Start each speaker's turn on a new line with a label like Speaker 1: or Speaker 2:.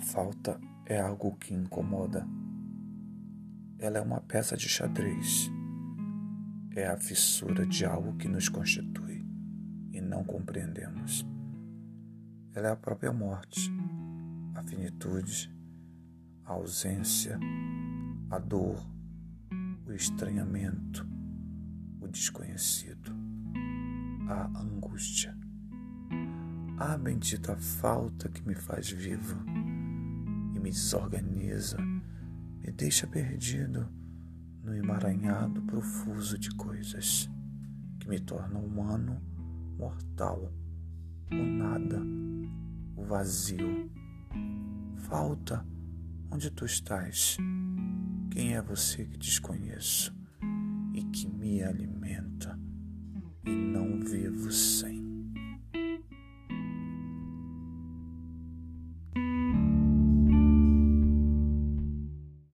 Speaker 1: falta é algo que incomoda. Ela é uma peça de xadrez. É a fissura de algo que nos constitui e não compreendemos. Ela é a própria morte, a finitude, a ausência, a dor, o estranhamento, o desconhecido, a angústia. A bendita falta que me faz vivo me desorganiza, me deixa perdido no emaranhado profuso de coisas que me tornam humano, mortal, o nada, o vazio. Falta onde tu estás. Quem é você que desconheço e que me alimenta?